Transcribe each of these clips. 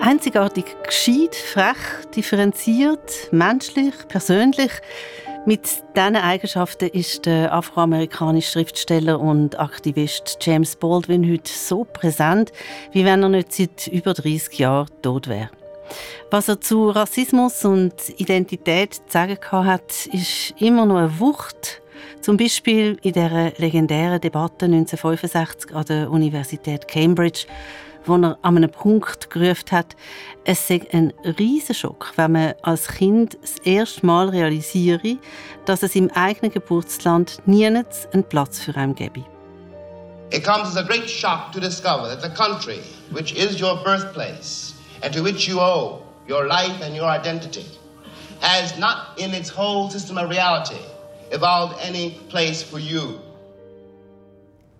Einzigartig gescheit, frech, differenziert, menschlich, persönlich. Mit diesen Eigenschaften ist der afroamerikanische Schriftsteller und Aktivist James Baldwin heute so präsent, wie wenn er nicht seit über 30 Jahren tot wäre. Was er zu Rassismus und Identität zu sagen hat, ist immer noch eine Wucht. Zum Beispiel in der legendären Debatte 1965 an der Universität Cambridge, wo er an einem Punkt gerufen hat, es sei ein Riesenschock, wenn man als Kind das erste Mal realisiere, dass es im eigenen Geburtsland niemals einen Platz für einen gäbe. It comes as a great shock to discover that the country, which is your birthplace and to which you owe your life and your identity, has not in its whole system of reality evolved any place for you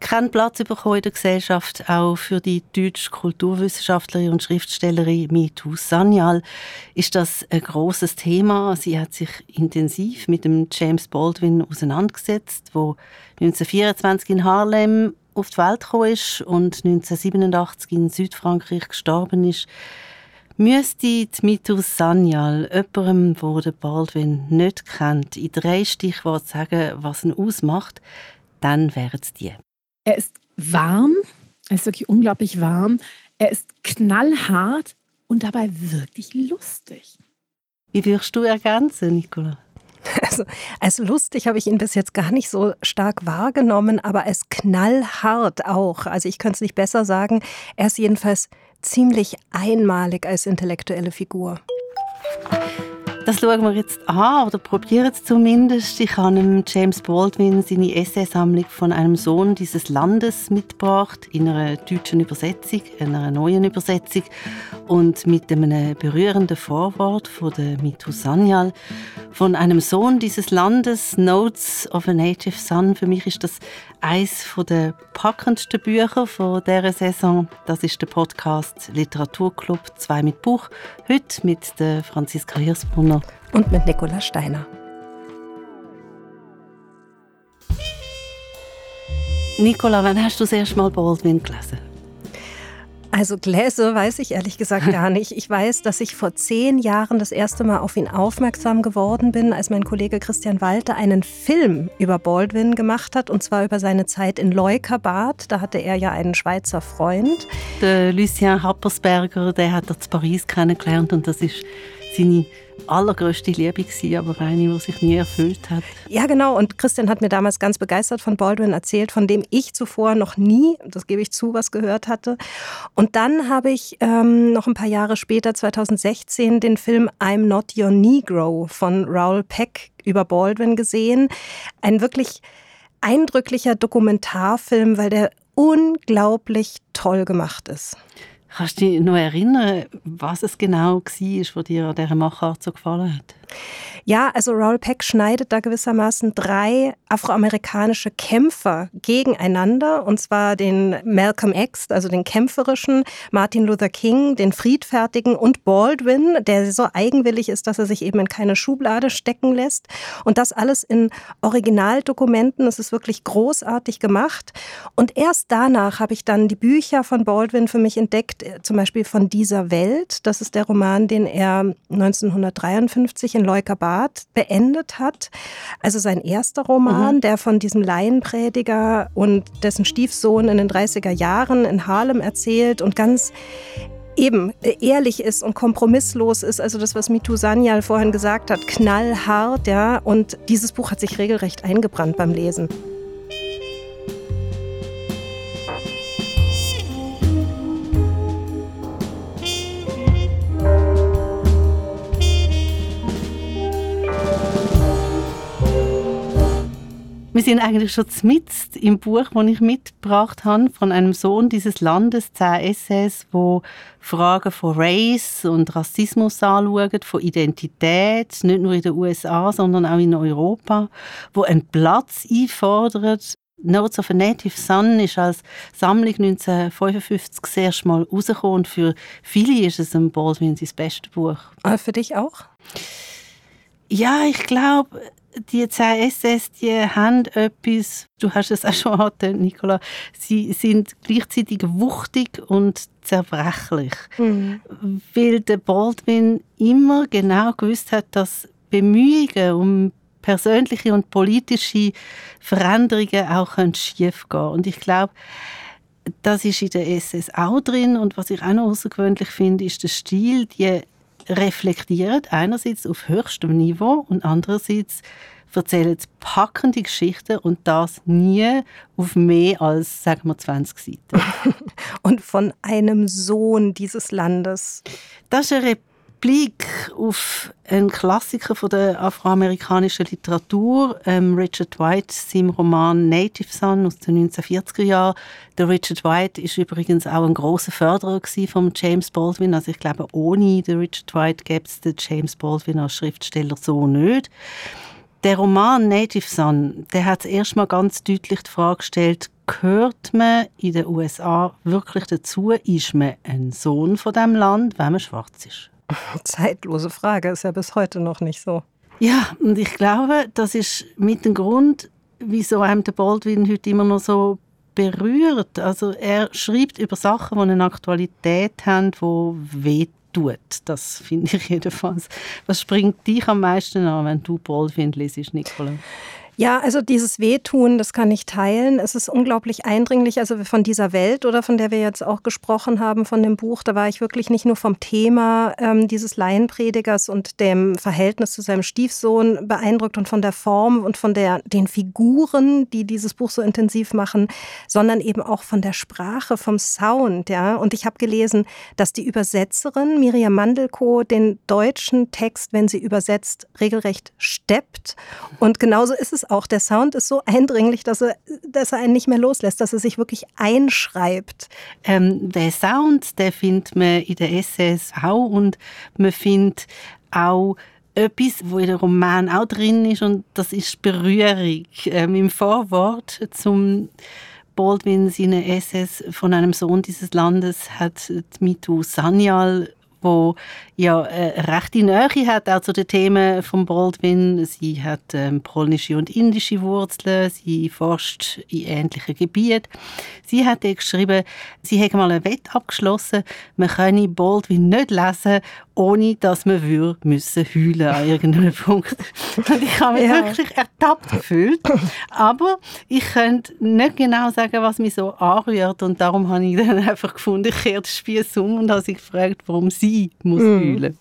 keinen Platz bekommen in der Gesellschaft, auch für die deutsche Kulturwissenschaftlerin und Schriftstellerin Mitu Sanyal ist das ein großes Thema. Sie hat sich intensiv mit dem James Baldwin auseinandergesetzt, wo 1924 in Harlem auf die Welt gekommen ist und 1987 in Südfrankreich gestorben ist. Müsste die Mitu Sanyal jemandem, der den Baldwin nicht kennt, in drei Stichworten sagen, was ihn ausmacht, dann wären es die. Er ist warm, er ist wirklich unglaublich warm. Er ist knallhart und dabei wirklich lustig. Wie würdest du ergänzen, Nicola? Also, als lustig habe ich ihn bis jetzt gar nicht so stark wahrgenommen, aber als knallhart auch. Also ich könnte es nicht besser sagen. Er ist jedenfalls ziemlich einmalig als intellektuelle Figur. Das schauen wir jetzt an, oder probieren es zumindest. Ich habe James Baldwin seine Essaysammlung von einem Sohn dieses Landes mitgebracht, in einer deutschen Übersetzung, einer neuen Übersetzung und mit einem berührenden Vorwort von der Mitu Sanyal. Von einem Sohn dieses Landes, Notes of a Native Son. Für mich ist das eines der packendsten Bücher von dieser Saison. Das ist der Podcast Literaturclub 2 mit Buch. Heute mit der Franziska Hirsbrunner und mit Nicola Steiner. Nicola, wann hast du das erste Mal Baldwin gelesen? Also Gläser weiß ich ehrlich gesagt gar nicht. Ich weiß, dass ich vor zehn Jahren das erste Mal auf ihn aufmerksam geworden bin, als mein Kollege Christian Walter einen Film über Baldwin gemacht hat, und zwar über seine Zeit in Leukerbad. Da hatte er ja einen Schweizer Freund. Der Lucien Happersberger, der hat er zu Paris kennengelernt und das ist seine allergrößte Liebe gewesen, aber eine, die sich nie erfüllt hat. Ja, genau. Und Christian hat mir damals ganz begeistert von Baldwin erzählt, von dem ich zuvor noch nie, das gebe ich zu, was gehört hatte. Und dann habe ich ähm, noch ein paar Jahre später, 2016, den Film I'm Not Your Negro von Raoul Peck über Baldwin gesehen. Ein wirklich eindrücklicher Dokumentarfilm, weil der unglaublich toll gemacht ist. Kannst du dich noch erinnern, was es genau war, was dir an dieser Machart so gefallen hat? Ja, also Raoul Peck schneidet da gewissermaßen drei afroamerikanische Kämpfer gegeneinander, und zwar den Malcolm X, also den kämpferischen, Martin Luther King, den friedfertigen und Baldwin, der so eigenwillig ist, dass er sich eben in keine Schublade stecken lässt. Und das alles in Originaldokumenten. Das ist wirklich großartig gemacht. Und erst danach habe ich dann die Bücher von Baldwin für mich entdeckt, zum Beispiel von dieser Welt. Das ist der Roman, den er 1953 in Leukerbad beendet hat. Also sein erster Roman, mhm. der von diesem Laienprediger und dessen Stiefsohn in den 30er Jahren in Harlem erzählt und ganz eben ehrlich ist und kompromisslos ist, also das, was Mitu Sanyal vorhin gesagt hat, knallhart, ja. Und dieses Buch hat sich regelrecht eingebrannt beim Lesen. Wir sind eigentlich schon mit im Buch, das ich mitgebracht habe, von einem Sohn dieses Landes, zehn Essays, wo Fragen von Race und Rassismus anschauen, von Identität, nicht nur in den USA, sondern auch in Europa, wo einen Platz einfordert. Notes of a Native Son ist als Sammlung 1955 das erste Mal rausgekommen und für viele ist es ein Baldwin sein bestes Buch. Aber für dich auch? Ja, ich glaube, die zehn SS, die haben etwas, du hast es auch schon angetönt, Nicola, sie sind gleichzeitig wuchtig und zerbrechlich. Mhm. Weil der Baldwin immer genau gewusst hat, dass Bemühungen um persönliche und politische Veränderungen auch schief gehen Und ich glaube, das ist in der SS auch drin. Und was ich auch noch außergewöhnlich finde, ist der Stil, die reflektieren einerseits auf höchstem Niveau und andererseits erzählen packende Geschichten und das nie auf mehr als, sagen wir, 20 Seiten. und von einem Sohn dieses Landes. Das ist eine Blick auf einen Klassiker von der afroamerikanischen Literatur, ähm, Richard White, seinem Roman Native Son aus den 1940er Jahren. Der Richard White ist übrigens auch ein großer Förderer von James Baldwin. Also ich glaube, ohne den Richard White gäbe es den James Baldwin als Schriftsteller so nicht. Der Roman Native Son, der hat erstmal ganz deutlich die Frage gestellt, gehört man in den USA wirklich dazu? Ist man ein Sohn von dem Land, wenn man schwarz ist? Zeitlose Frage, ist ja bis heute noch nicht so. Ja, und ich glaube, das ist mit dem Grund, wieso einem der Baldwin heute immer noch so berührt. Also er schreibt über Sachen, die eine Aktualität haben, die wehtut. Das finde ich jedenfalls. Was springt dich am meisten an, wenn du Baldwin liest, Nicola? Ja, also dieses Wehtun, das kann ich teilen. Es ist unglaublich eindringlich. Also von dieser Welt oder von der wir jetzt auch gesprochen haben, von dem Buch, da war ich wirklich nicht nur vom Thema ähm, dieses Laienpredigers und dem Verhältnis zu seinem Stiefsohn beeindruckt und von der Form und von der, den Figuren, die dieses Buch so intensiv machen, sondern eben auch von der Sprache, vom Sound. Ja? Und ich habe gelesen, dass die Übersetzerin Miriam Mandelko den deutschen Text, wenn sie übersetzt, regelrecht steppt. Und genauso ist es auch. Der Sound ist so eindringlich, dass er, dass er einen nicht mehr loslässt, dass er sich wirklich einschreibt. Ähm, der Sound, der findet man in der SS auch und man findet auch etwas, wo in der Roman auch drin ist und das ist Berührung. Ähm, Im Vorwort zum Baldwin seine SS von einem Sohn dieses Landes hat Mitu Sanyal wo ja äh, rechte Nähe hat auch zu den Themen von Baldwin. Sie hat ähm, polnische und indische Wurzeln, sie forscht in ähnlichen Gebieten. Sie hat geschrieben, sie hätte mal ein Wett abgeschlossen, man könne Baldwin nicht lesen, ohne dass man würde müssen heulen an irgendeinem Punkt. Und ich habe mich ja. wirklich ertappt gefühlt. Aber ich könnte nicht genau sagen, was mich so anrührt. Und darum habe ich dann einfach gefunden, ich kehre den Spieß um und habe sie gefragt, warum sie muss mhm.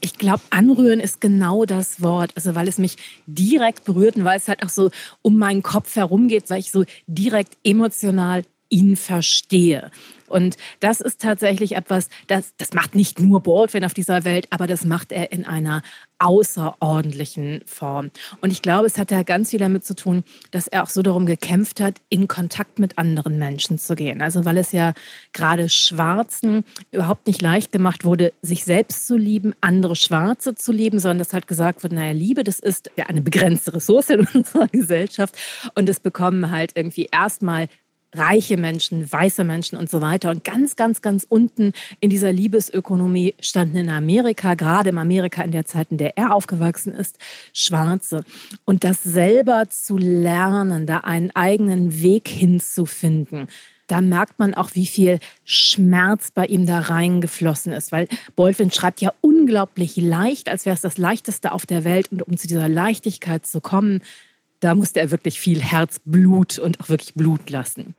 Ich glaube, anrühren ist genau das Wort. Also, weil es mich direkt berührt und weil es halt auch so um meinen Kopf herum geht, weil ich so direkt emotional ihn verstehe. Und das ist tatsächlich etwas, das, das macht nicht nur Baldwin auf dieser Welt, aber das macht er in einer außerordentlichen Form. Und ich glaube, es hat ja ganz viel damit zu tun, dass er auch so darum gekämpft hat, in Kontakt mit anderen Menschen zu gehen. Also weil es ja gerade Schwarzen überhaupt nicht leicht gemacht wurde, sich selbst zu lieben, andere Schwarze zu lieben, sondern dass halt gesagt wird, naja, Liebe, das ist ja eine begrenzte Ressource in unserer Gesellschaft. Und es bekommen halt irgendwie erstmal reiche Menschen, weiße Menschen und so weiter. Und ganz, ganz, ganz unten in dieser Liebesökonomie standen in Amerika, gerade im Amerika in der Zeit, in der er aufgewachsen ist, Schwarze. Und das selber zu lernen, da einen eigenen Weg hinzufinden, da merkt man auch, wie viel Schmerz bei ihm da reingeflossen ist. Weil Baldwin schreibt ja unglaublich leicht, als wäre es das Leichteste auf der Welt. Und um zu dieser Leichtigkeit zu kommen, da musste er wirklich viel Herzblut und auch wirklich Blut lassen.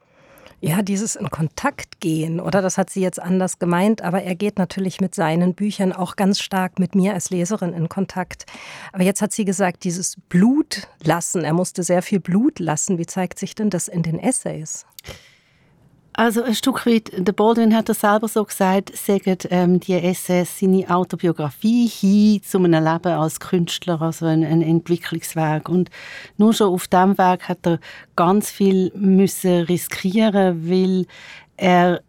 Ja, dieses in Kontakt gehen, oder das hat sie jetzt anders gemeint, aber er geht natürlich mit seinen Büchern auch ganz stark mit mir als Leserin in Kontakt. Aber jetzt hat sie gesagt, dieses Blut lassen, er musste sehr viel Blut lassen. Wie zeigt sich denn das in den Essays? Also ein Stück weit, der Baldwin hat das selber so gesagt, sagt ähm, die SS seine Autobiografie hin zu einem Leben als Künstler, also ein, ein Entwicklungsweg. Und nur schon auf diesem Weg hat er ganz viel müssen riskieren, weil er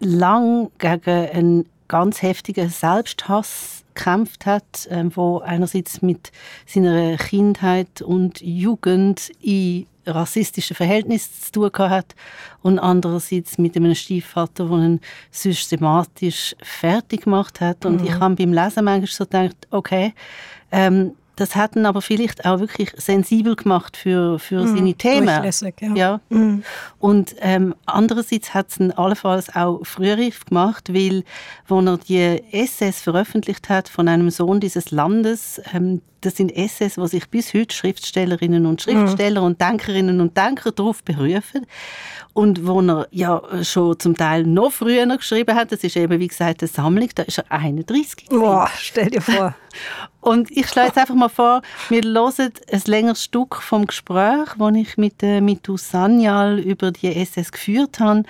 lang gegen einen ganz heftigen Selbsthass gekämpft hat, ähm, wo einerseits mit seiner Kindheit und Jugend in rassistischen Verhältnissen zu tun hat und andererseits mit einem Stiefvater, der ihn systematisch fertig gemacht hat. Und mhm. ich habe beim Lesen manchmal so gedacht, okay, ähm, das hat ihn aber vielleicht auch wirklich sensibel gemacht für, für mm, seine Themen. Ja. ja. Mm. Und ähm, andererseits hat es ihn allenfalls auch frühreif gemacht, weil, als er die Essays veröffentlicht hat von einem Sohn dieses Landes, ähm, das sind Essays, wo sich bis heute Schriftstellerinnen und Schriftsteller mm. und Denkerinnen und Denker darauf berufen. Und wo er ja schon zum Teil noch früher geschrieben hat, das ist eben, wie gesagt, eine Sammlung, da ist er 31 Boah, stell dir vor. Und ich schlage jetzt einfach mal vor, wir hören ein längeres Stück vom Gespräch, das ich mit, äh, mit Sanyal über die SS geführt habe.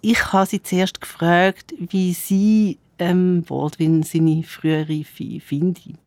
Ich habe sie zuerst gefragt, wie sie ähm, Baldwin seine frühere findet.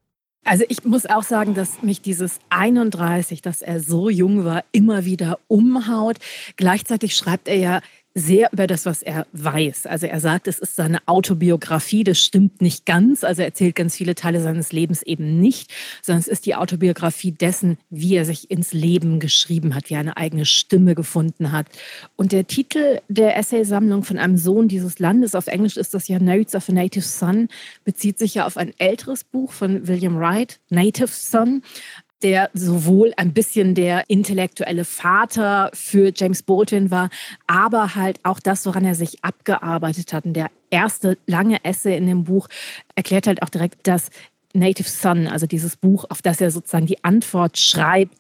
Also ich muss auch sagen, dass mich dieses 31, dass er so jung war, immer wieder umhaut. Gleichzeitig schreibt er ja sehr über das, was er weiß. Also er sagt, es ist seine Autobiografie, das stimmt nicht ganz. Also er erzählt ganz viele Teile seines Lebens eben nicht, sondern es ist die Autobiografie dessen, wie er sich ins Leben geschrieben hat, wie er eine eigene Stimme gefunden hat. Und der Titel der Essaysammlung von einem Sohn dieses Landes, auf Englisch ist das ja Notes of a Native Son, bezieht sich ja auf ein älteres Buch von William Wright, Native Son der sowohl ein bisschen der intellektuelle Vater für James Baldwin war, aber halt auch das, woran er sich abgearbeitet hat. Und der erste lange Essay in dem Buch erklärt halt auch direkt, dass Native Son, also dieses Buch, auf das er sozusagen die Antwort schreibt,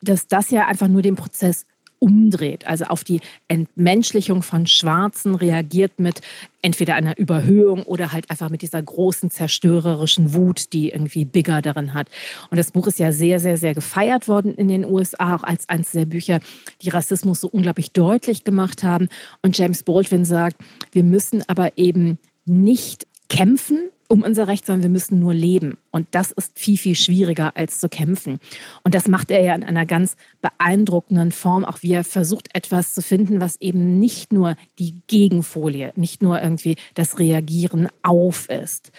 dass das ja einfach nur den Prozess umdreht, also auf die Entmenschlichung von Schwarzen reagiert mit entweder einer Überhöhung oder halt einfach mit dieser großen zerstörerischen Wut, die irgendwie Bigger darin hat. Und das Buch ist ja sehr, sehr, sehr gefeiert worden in den USA, auch als eines der Bücher, die Rassismus so unglaublich deutlich gemacht haben. Und James Baldwin sagt, wir müssen aber eben nicht kämpfen, um unser Recht, sondern wir müssen nur leben. Und das ist viel, viel schwieriger als zu kämpfen. Und das macht er ja in einer ganz beeindruckenden Form, auch wie er versucht, etwas zu finden, was eben nicht nur die Gegenfolie, nicht nur irgendwie das Reagieren auf ist.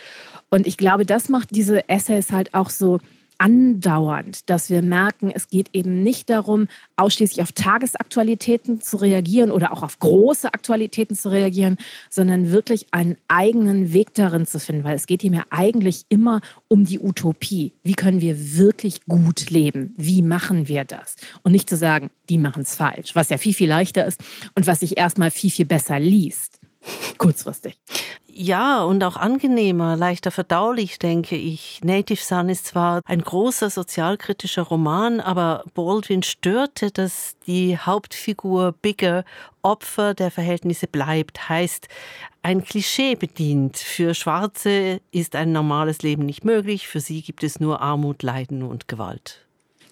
Und ich glaube, das macht diese Essays halt auch so andauernd, dass wir merken, es geht eben nicht darum, ausschließlich auf Tagesaktualitäten zu reagieren oder auch auf große Aktualitäten zu reagieren, sondern wirklich einen eigenen Weg darin zu finden, weil es geht ihm ja eigentlich immer um die Utopie. Wie können wir wirklich gut leben? Wie machen wir das? Und nicht zu sagen, die machen es falsch, was ja viel, viel leichter ist und was sich erstmal viel, viel besser liest. Kurzfristig. Ja, und auch angenehmer, leichter verdaulich, denke ich. Native Son ist zwar ein großer sozialkritischer Roman, aber Baldwin störte, dass die Hauptfigur Bigger Opfer der Verhältnisse bleibt. Heißt, ein Klischee bedient. Für Schwarze ist ein normales Leben nicht möglich, für sie gibt es nur Armut, Leiden und Gewalt.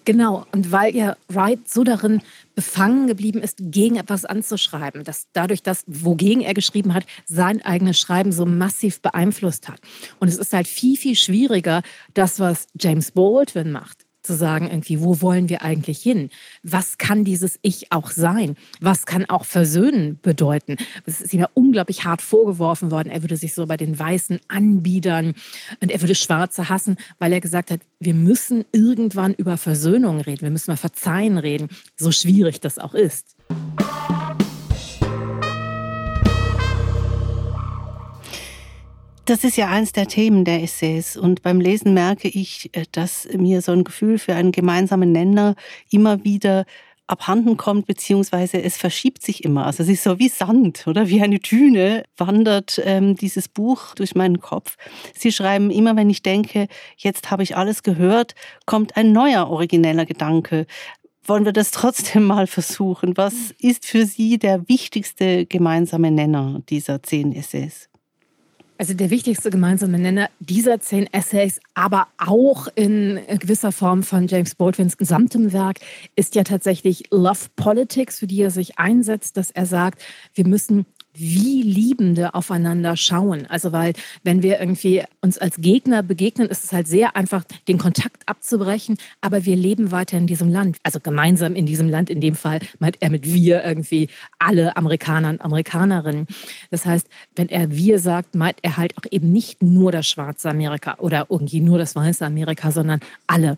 Genau, und weil ja Wright so darin befangen geblieben ist, gegen etwas anzuschreiben, dass dadurch, dass wogegen er geschrieben hat, sein eigenes Schreiben so massiv beeinflusst hat. Und es ist halt viel, viel schwieriger, das, was James Baldwin macht, zu sagen, irgendwie, wo wollen wir eigentlich hin? Was kann dieses Ich auch sein? Was kann auch Versöhnen bedeuten? Es ist ihm ja unglaublich hart vorgeworfen worden, er würde sich so bei den Weißen anbiedern und er würde Schwarze hassen, weil er gesagt hat, wir müssen irgendwann über Versöhnung reden, wir müssen mal Verzeihen reden, so schwierig das auch ist. Das ist ja eins der Themen der Essays. Und beim Lesen merke ich, äh, dass mir so ein Gefühl für einen gemeinsamen Nenner immer wieder abhanden kommt, beziehungsweise es verschiebt sich immer. Also es ist so wie Sand oder wie eine Düne wandert ähm, dieses Buch durch meinen Kopf. Sie schreiben immer, wenn ich denke, jetzt habe ich alles gehört, kommt ein neuer origineller Gedanke. Wollen wir das trotzdem mal versuchen? Was ist für Sie der wichtigste gemeinsame Nenner dieser zehn Essays? Also der wichtigste gemeinsame Nenner dieser zehn Essays, aber auch in gewisser Form von James Baldwins gesamtem Werk, ist ja tatsächlich Love Politics, für die er sich einsetzt, dass er sagt, wir müssen wie Liebende aufeinander schauen. Also weil wenn wir irgendwie uns als Gegner begegnen, ist es halt sehr einfach, den Kontakt abzubrechen, aber wir leben weiter in diesem Land. Also gemeinsam in diesem Land, in dem Fall meint er mit wir irgendwie alle Amerikaner und Amerikanerinnen. Das heißt, wenn er wir sagt, meint er halt auch eben nicht nur das schwarze Amerika oder irgendwie nur das weiße Amerika, sondern alle.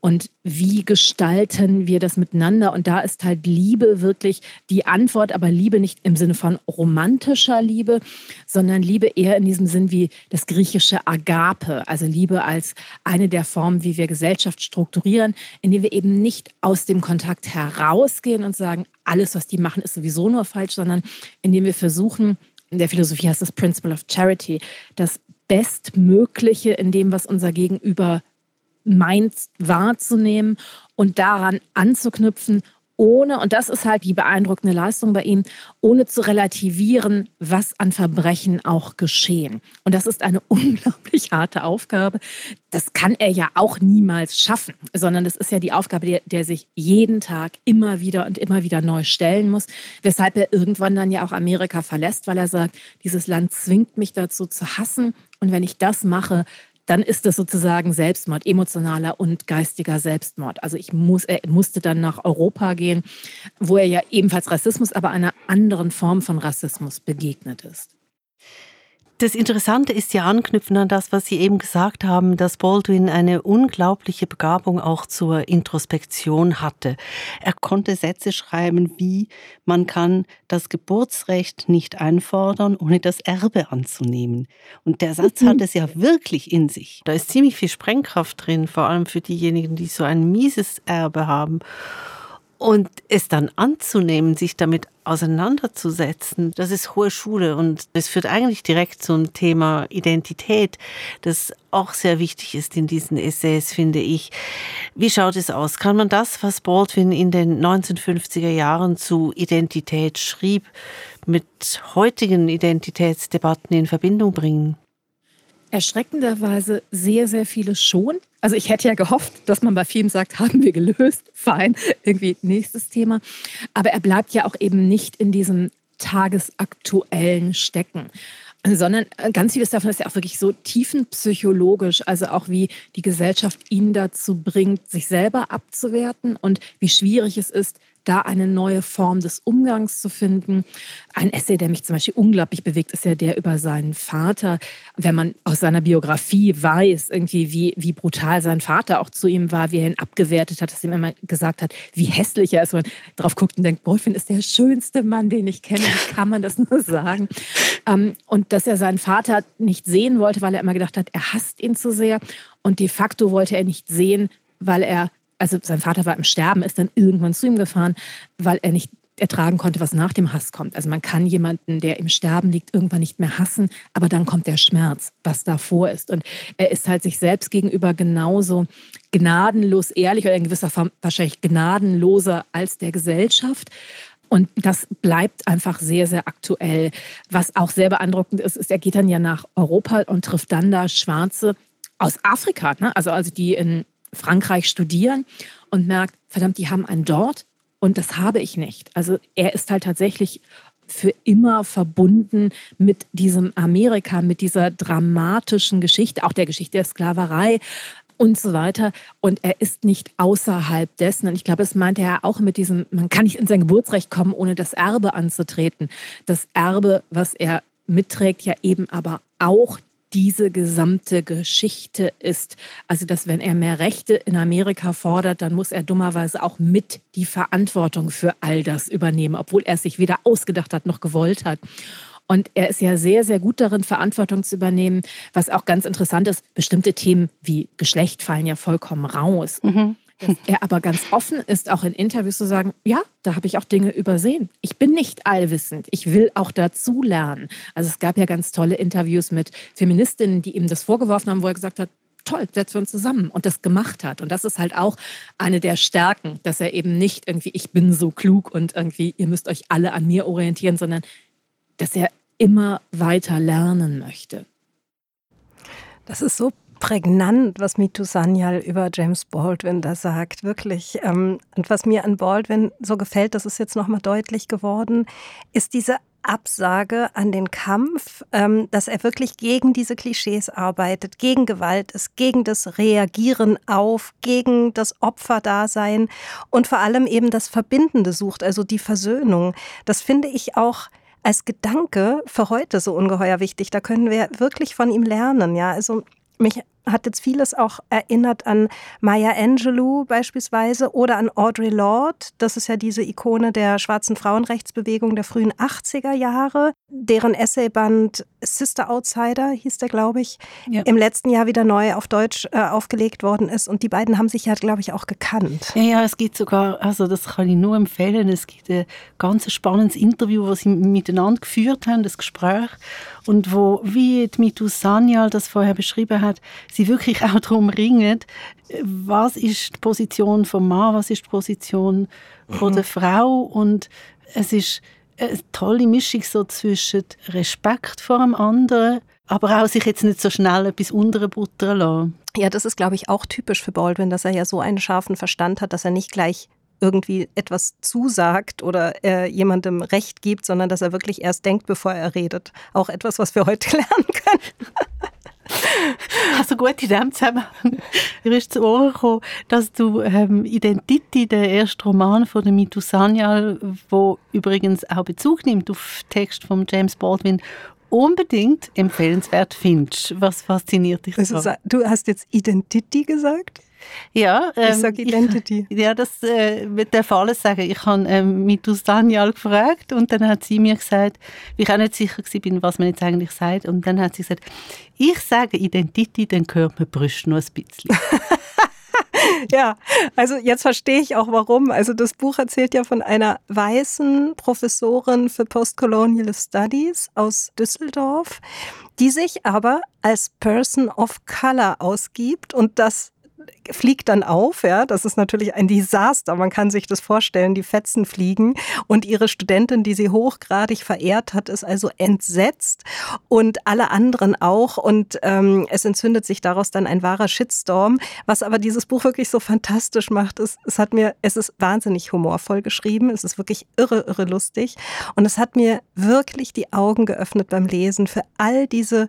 Und wie gestalten wir das miteinander? Und da ist halt Liebe wirklich die Antwort, aber Liebe nicht im Sinne von Roman romantischer Liebe, sondern Liebe eher in diesem Sinn wie das griechische Agape, also Liebe als eine der Formen, wie wir Gesellschaft strukturieren, indem wir eben nicht aus dem Kontakt herausgehen und sagen, alles, was die machen, ist sowieso nur falsch, sondern indem wir versuchen, in der Philosophie heißt das Principle of Charity, das Bestmögliche in dem, was unser Gegenüber meint, wahrzunehmen und daran anzuknüpfen ohne, und das ist halt die beeindruckende Leistung bei ihm, ohne zu relativieren, was an Verbrechen auch geschehen. Und das ist eine unglaublich harte Aufgabe. Das kann er ja auch niemals schaffen, sondern das ist ja die Aufgabe, der, der sich jeden Tag immer wieder und immer wieder neu stellen muss, weshalb er irgendwann dann ja auch Amerika verlässt, weil er sagt, dieses Land zwingt mich dazu zu hassen. Und wenn ich das mache, dann ist das sozusagen Selbstmord, emotionaler und geistiger Selbstmord. Also ich muss, er musste dann nach Europa gehen, wo er ja ebenfalls Rassismus, aber einer anderen Form von Rassismus begegnet ist. Das Interessante ist ja anknüpfen an das, was Sie eben gesagt haben, dass Baldwin eine unglaubliche Begabung auch zur Introspektion hatte. Er konnte Sätze schreiben wie, man kann das Geburtsrecht nicht einfordern, ohne das Erbe anzunehmen. Und der Satz mhm. hat es ja wirklich in sich. Da ist ziemlich viel Sprengkraft drin, vor allem für diejenigen, die so ein mieses Erbe haben. Und es dann anzunehmen, sich damit auseinanderzusetzen, das ist hohe Schule und es führt eigentlich direkt zum Thema Identität, das auch sehr wichtig ist in diesen Essays, finde ich. Wie schaut es aus? Kann man das, was Baldwin in den 1950er Jahren zu Identität schrieb, mit heutigen Identitätsdebatten in Verbindung bringen? Erschreckenderweise sehr, sehr viele schon. Also ich hätte ja gehofft, dass man bei vielen sagt, haben wir gelöst, fein, irgendwie nächstes Thema. Aber er bleibt ja auch eben nicht in diesem tagesaktuellen Stecken sondern ganz vieles davon ist ja auch wirklich so tiefenpsychologisch, also auch wie die Gesellschaft ihn dazu bringt, sich selber abzuwerten und wie schwierig es ist, da eine neue Form des Umgangs zu finden. Ein Essay, der mich zum Beispiel unglaublich bewegt, ist ja der über seinen Vater. Wenn man aus seiner Biografie weiß, irgendwie, wie, wie brutal sein Vater auch zu ihm war, wie er ihn abgewertet hat, dass er ihm immer gesagt hat, wie hässlich er ist. Und man drauf guckt und denkt, Boyfriend ist der schönste Mann, den ich kenne. Wie kann man das nur sagen? Ähm, und dass er seinen Vater nicht sehen wollte, weil er immer gedacht hat, er hasst ihn zu sehr. Und de facto wollte er nicht sehen, weil er also sein Vater war im Sterben, ist dann irgendwann zu ihm gefahren, weil er nicht ertragen konnte, was nach dem Hass kommt. Also man kann jemanden, der im Sterben liegt, irgendwann nicht mehr hassen, aber dann kommt der Schmerz, was davor ist. Und er ist halt sich selbst gegenüber genauso gnadenlos ehrlich oder in gewisser Form wahrscheinlich gnadenloser als der Gesellschaft. Und das bleibt einfach sehr, sehr aktuell. Was auch sehr beeindruckend ist, ist, er geht dann ja nach Europa und trifft dann da Schwarze aus Afrika, ne? also, also die in Frankreich studieren und merkt, verdammt, die haben einen dort und das habe ich nicht. Also er ist halt tatsächlich für immer verbunden mit diesem Amerika, mit dieser dramatischen Geschichte, auch der Geschichte der Sklaverei und so weiter. Und er ist nicht außerhalb dessen. Und ich glaube, das meinte er auch mit diesem, man kann nicht in sein Geburtsrecht kommen, ohne das Erbe anzutreten. Das Erbe, was er mitträgt, ja eben aber auch diese gesamte Geschichte ist. Also, dass wenn er mehr Rechte in Amerika fordert, dann muss er dummerweise auch mit die Verantwortung für all das übernehmen, obwohl er es sich weder ausgedacht hat noch gewollt hat. Und er ist ja sehr, sehr gut darin, Verantwortung zu übernehmen. Was auch ganz interessant ist, bestimmte Themen wie Geschlecht fallen ja vollkommen raus. Mhm. Dass er aber ganz offen ist, auch in Interviews zu sagen, ja, da habe ich auch Dinge übersehen. Ich bin nicht allwissend. Ich will auch dazu lernen. Also es gab ja ganz tolle Interviews mit Feministinnen, die ihm das vorgeworfen haben, wo er gesagt hat, toll, setzen wir uns zusammen und das gemacht hat. Und das ist halt auch eine der Stärken, dass er eben nicht irgendwie, ich bin so klug und irgendwie, ihr müsst euch alle an mir orientieren, sondern dass er immer weiter lernen möchte. Das ist so prägnant, was Mitu Sanyal über James Baldwin da sagt, wirklich. Ähm, und was mir an Baldwin so gefällt, das ist jetzt nochmal deutlich geworden, ist diese Absage an den Kampf, ähm, dass er wirklich gegen diese Klischees arbeitet, gegen Gewalt ist, gegen das Reagieren auf, gegen das Opferdasein und vor allem eben das Verbindende sucht, also die Versöhnung. Das finde ich auch als Gedanke für heute so ungeheuer wichtig. Da können wir wirklich von ihm lernen. Ja, also mich hat jetzt vieles auch erinnert an Maya Angelou beispielsweise oder an Audre Lorde. Das ist ja diese Ikone der schwarzen Frauenrechtsbewegung der frühen 80er Jahre, deren Essayband Sister Outsider hieß der, glaube ich, ja. im letzten Jahr wieder neu auf Deutsch äh, aufgelegt worden ist. Und die beiden haben sich ja, glaube ich, auch gekannt. Ja, ja, es gibt sogar, also das kann ich nur empfehlen, es gibt ein ganz spannendes Interview, das sie miteinander geführt haben, das Gespräch. Und wo, wie Mitu Sanyal das vorher beschrieben hat, sie wirklich auch darum ringen, was ist die Position vom Mann, was ist die Position von der Frau. Und es ist eine tolle Mischung so zwischen Respekt vor dem anderen, aber auch sich jetzt nicht so schnell etwas unterbuttern lassen. Ja, das ist, glaube ich, auch typisch für Baldwin, dass er ja so einen scharfen Verstand hat, dass er nicht gleich irgendwie etwas zusagt oder äh, jemandem Recht gibt, sondern dass er wirklich erst denkt, bevor er redet. Auch etwas, was wir heute lernen können. Also gut, in dem Zusammenhang ist zu Ohren gekommen, dass du ähm, Identity, der erste Roman von der Mitu Sanyal, wo übrigens auch Bezug nimmt auf Text von James Baldwin, unbedingt empfehlenswert findest. Was fasziniert dich also, Du hast jetzt Identity gesagt? Ja, ähm, ich sage Identity. Ich, ja, das äh, darf alles sagen. Ich habe ähm, mit Daniel gefragt und dann hat sie mir gesagt, wie ich auch nicht sicher bin, was man jetzt eigentlich sagt. Und dann hat sie gesagt, ich sage Identity, dann hört man Brüste nur ein bisschen. ja, also jetzt verstehe ich auch warum. Also das Buch erzählt ja von einer weißen Professorin für Postcolonial Studies aus Düsseldorf, die sich aber als Person of Color ausgibt und das fliegt dann auf. Ja, das ist natürlich ein Desaster. Man kann sich das vorstellen. Die Fetzen fliegen und ihre Studentin, die sie hochgradig verehrt hat, ist also entsetzt und alle anderen auch. Und ähm, es entzündet sich daraus dann ein wahrer Shitstorm. Was aber dieses Buch wirklich so fantastisch macht, ist, es hat mir, es ist wahnsinnig humorvoll geschrieben. Es ist wirklich irre, irre lustig. Und es hat mir wirklich die Augen geöffnet beim Lesen für all diese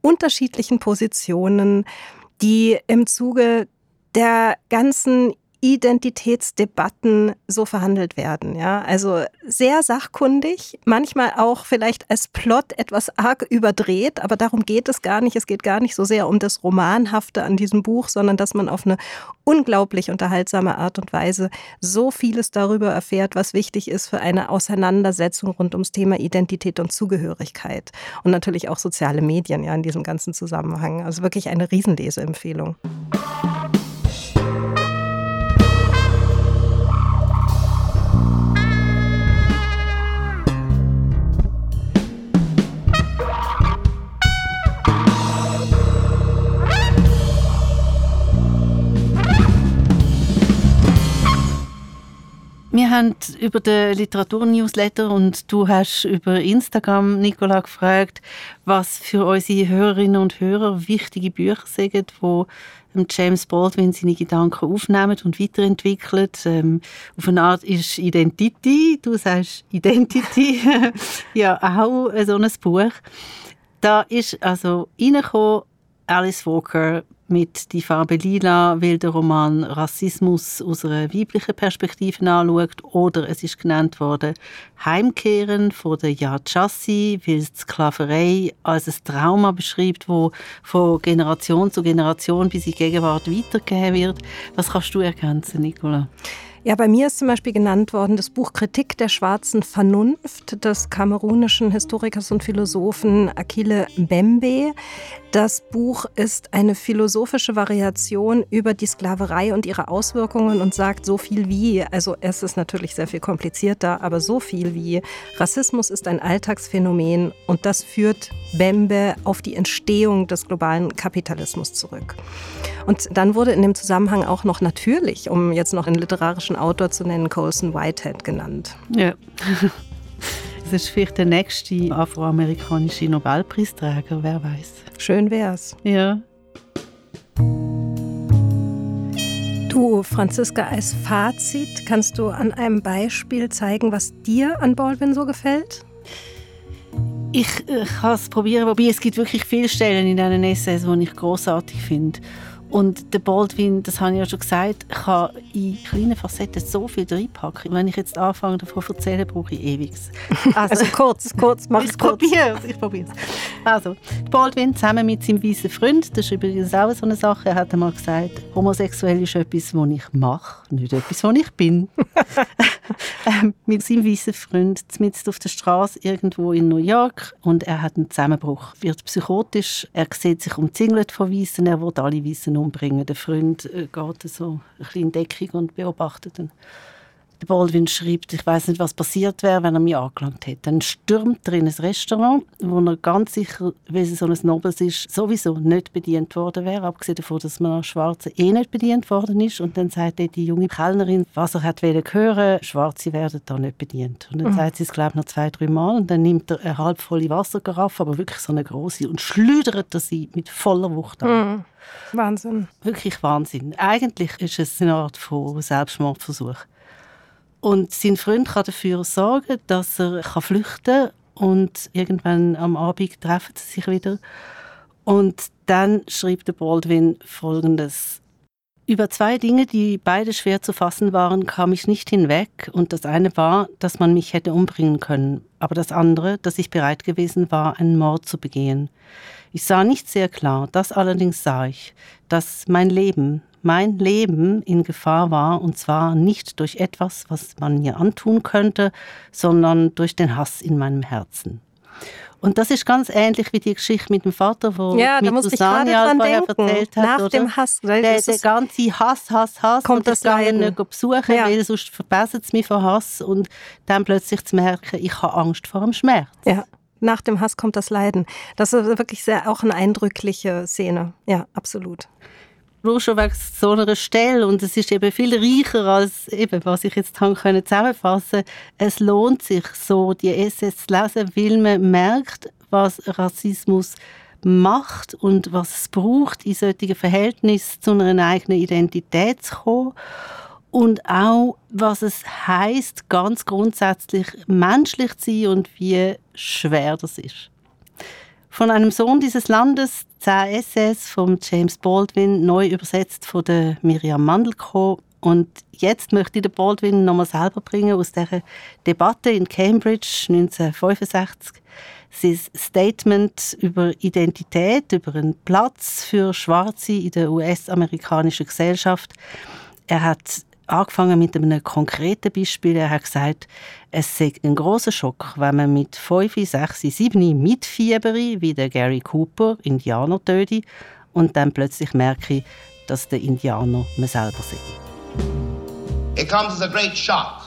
unterschiedlichen Positionen, die im Zuge der ganzen Identitätsdebatten so verhandelt werden. Ja, also sehr sachkundig, manchmal auch vielleicht als Plot etwas arg überdreht, aber darum geht es gar nicht. Es geht gar nicht so sehr um das Romanhafte an diesem Buch, sondern dass man auf eine unglaublich unterhaltsame Art und Weise so vieles darüber erfährt, was wichtig ist für eine Auseinandersetzung rund ums Thema Identität und Zugehörigkeit und natürlich auch soziale Medien ja in diesem ganzen Zusammenhang. Also wirklich eine Riesenleseempfehlung. Wir haben über den Literaturnewsletter und du hast über Instagram, Nicola, gefragt, was für unsere Hörerinnen und Hörer wichtige Bücher sind, die James Baldwin seine Gedanken aufnehmen und weiterentwickeln. Ähm, auf eine Art ist Identity, du sagst Identity, ja auch so ein Buch. Da ist also reingekommen Alice Walker mit Die Farbe Lila, weil der Roman Rassismus aus einer weiblichen Perspektive anschaut. Oder es ist genannt worden Heimkehren von der Yad Chassi, weil die Sklaverei als ein Trauma beschreibt, wo von Generation zu Generation bis in die Gegenwart weitergegeben wird. Was kannst du ergänzen, Nicola? Ja, bei mir ist zum Beispiel genannt worden das Buch Kritik der schwarzen Vernunft des kamerunischen Historikers und Philosophen Akile Mbembe. Das Buch ist eine philosophische Variation über die Sklaverei und ihre Auswirkungen und sagt so viel wie, also es ist natürlich sehr viel komplizierter, aber so viel wie Rassismus ist ein Alltagsphänomen und das führt Bembe auf die Entstehung des globalen Kapitalismus zurück. Und dann wurde in dem Zusammenhang auch noch natürlich, um jetzt noch einen literarischen Autor zu nennen, Colson Whitehead genannt. Ja. Das ist vielleicht der nächste afroamerikanische Nobelpreisträger, wer weiß. Schön wär's. Ja. Du, Franziska, als Fazit kannst du an einem Beispiel zeigen, was dir an Baldwin so gefällt? Ich, ich kann es probieren, wobei es gibt wirklich viele Stellen in diesen Essays, die ich großartig finde. Und der Baldwin, das habe ich ja schon gesagt, kann in kleinen Facetten so viel reinpacken. Wenn ich jetzt anfange, davon zu erzählen, brauche ich ewig. Also, also kurz, kurz, mach es kurz. Probier's, ich probiere es. Also, Baldwin zusammen mit seinem weißen Freund, das ist übrigens auch so eine Sache, er hat einmal gesagt, homosexuell ist etwas, was ich mache, nicht etwas, was ich bin. ähm, mit seinem weißen Freund mitten auf der Straße irgendwo in New York und er hat einen Zusammenbruch, wird psychotisch, er sieht sich umzingelt von Weißen, er will alle Weißen umbringen. Der Freund äh, geht so ein bisschen in Deckung und beobachtet ihn. Der Baldwin schreibt, ich weiß nicht, was passiert wäre, wenn er mich angelangt hätte. Dann stürmt er in ein Restaurant, wo er ganz sicher, weil es so ein Nobels ist, sowieso nicht bedient worden wäre, abgesehen davon, dass man als Schwarze eh nicht bedient worden ist. Und dann sagt die junge Kellnerin, was er hat hören Schwarze werden da nicht bedient. Und dann mhm. sagt sie es, glaube ich, noch zwei, drei Mal. Und dann nimmt er eine halbvolle Wassergaraffe, aber wirklich so eine große, und schleudert er sie mit voller Wucht an. Mhm. Wahnsinn. Wirklich Wahnsinn. Eigentlich ist es eine Art von Selbstmordversuch. Und sein Freund kann dafür sorgen, dass er flüchten kann und irgendwann am Abend treffen sie sich wieder. Und dann schrieb der Baldwin Folgendes. Über zwei Dinge, die beide schwer zu fassen waren, kam ich nicht hinweg. Und das eine war, dass man mich hätte umbringen können. Aber das andere, dass ich bereit gewesen war, einen Mord zu begehen. Ich sah nicht sehr klar, das allerdings sah ich, dass mein Leben, mein Leben in Gefahr war, und zwar nicht durch etwas, was man mir antun könnte, sondern durch den Hass in meinem Herzen. Und das ist ganz ähnlich wie die Geschichte mit dem Vater, wo ja, mit Susanne vorher erzählt hat. Nach oder? dem Hass. Der, der ganze Hass, Hass, Hass. Kommt das Leiden. nicht besuchen, ja. weil sonst verbessert es mich von Hass. Und dann plötzlich zu merken, ich habe Angst vor dem Schmerz. Ja. Nach dem Hass kommt das Leiden. Das ist wirklich sehr, auch eine eindrückliche Szene. Ja, absolut nur schon wegen so einer Stelle und es ist eben viel reicher als eben, was ich jetzt haben können zusammenfassen. Es lohnt sich so, die SS zu lesen, weil man merkt, was Rassismus macht und was es braucht, in solchen Verhältnissen zu einer eigenen Identität zu kommen und auch, was es heißt, ganz grundsätzlich menschlich zu sein und wie schwer das ist. Von einem Sohn dieses Landes, 10 SS von James Baldwin, neu übersetzt von der Miriam Mandelko. Und jetzt möchte ich den Baldwin nochmal selber bringen aus der Debatte in Cambridge 1965. Sein Statement über Identität, über einen Platz für Schwarze in der US-amerikanischen Gesellschaft. Er hat angefangen mit einem konkreten Beispiel. Er hat gesagt, es sei ein großer Schock, wenn man mit 5, 6, 7 mitfiebere, wie der Gary Cooper, Indianer töte, und dann plötzlich merke, dass der Indianer man selber sei. It comes as a great shock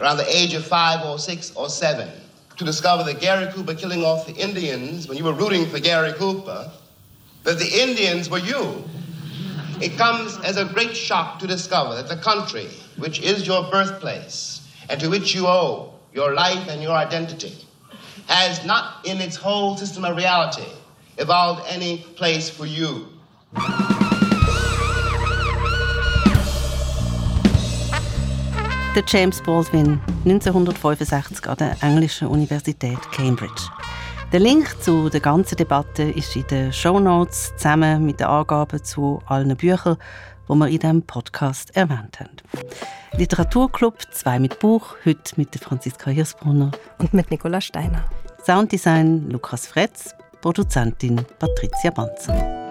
around the age of five or six or seven to discover that Gary Cooper killing off the Indians when you were rooting for Gary Cooper, that the Indians were you. It comes as a great shock to discover that the country, which is your birthplace and to which you owe your life and your identity, has not in its whole system of reality evolved any place for you. Der James Baldwin, 1965 an der englischen Universität Cambridge. Der Link zu der ganzen Debatte ist in den Show Notes zusammen mit den Angaben zu allen Büchern, die wir in diesem Podcast erwähnt haben. Literaturclub 2 mit Buch, heute mit Franziska Hirsbrunner und mit Nicola Steiner. Sounddesign Lukas Fretz, Produzentin Patricia Banzer.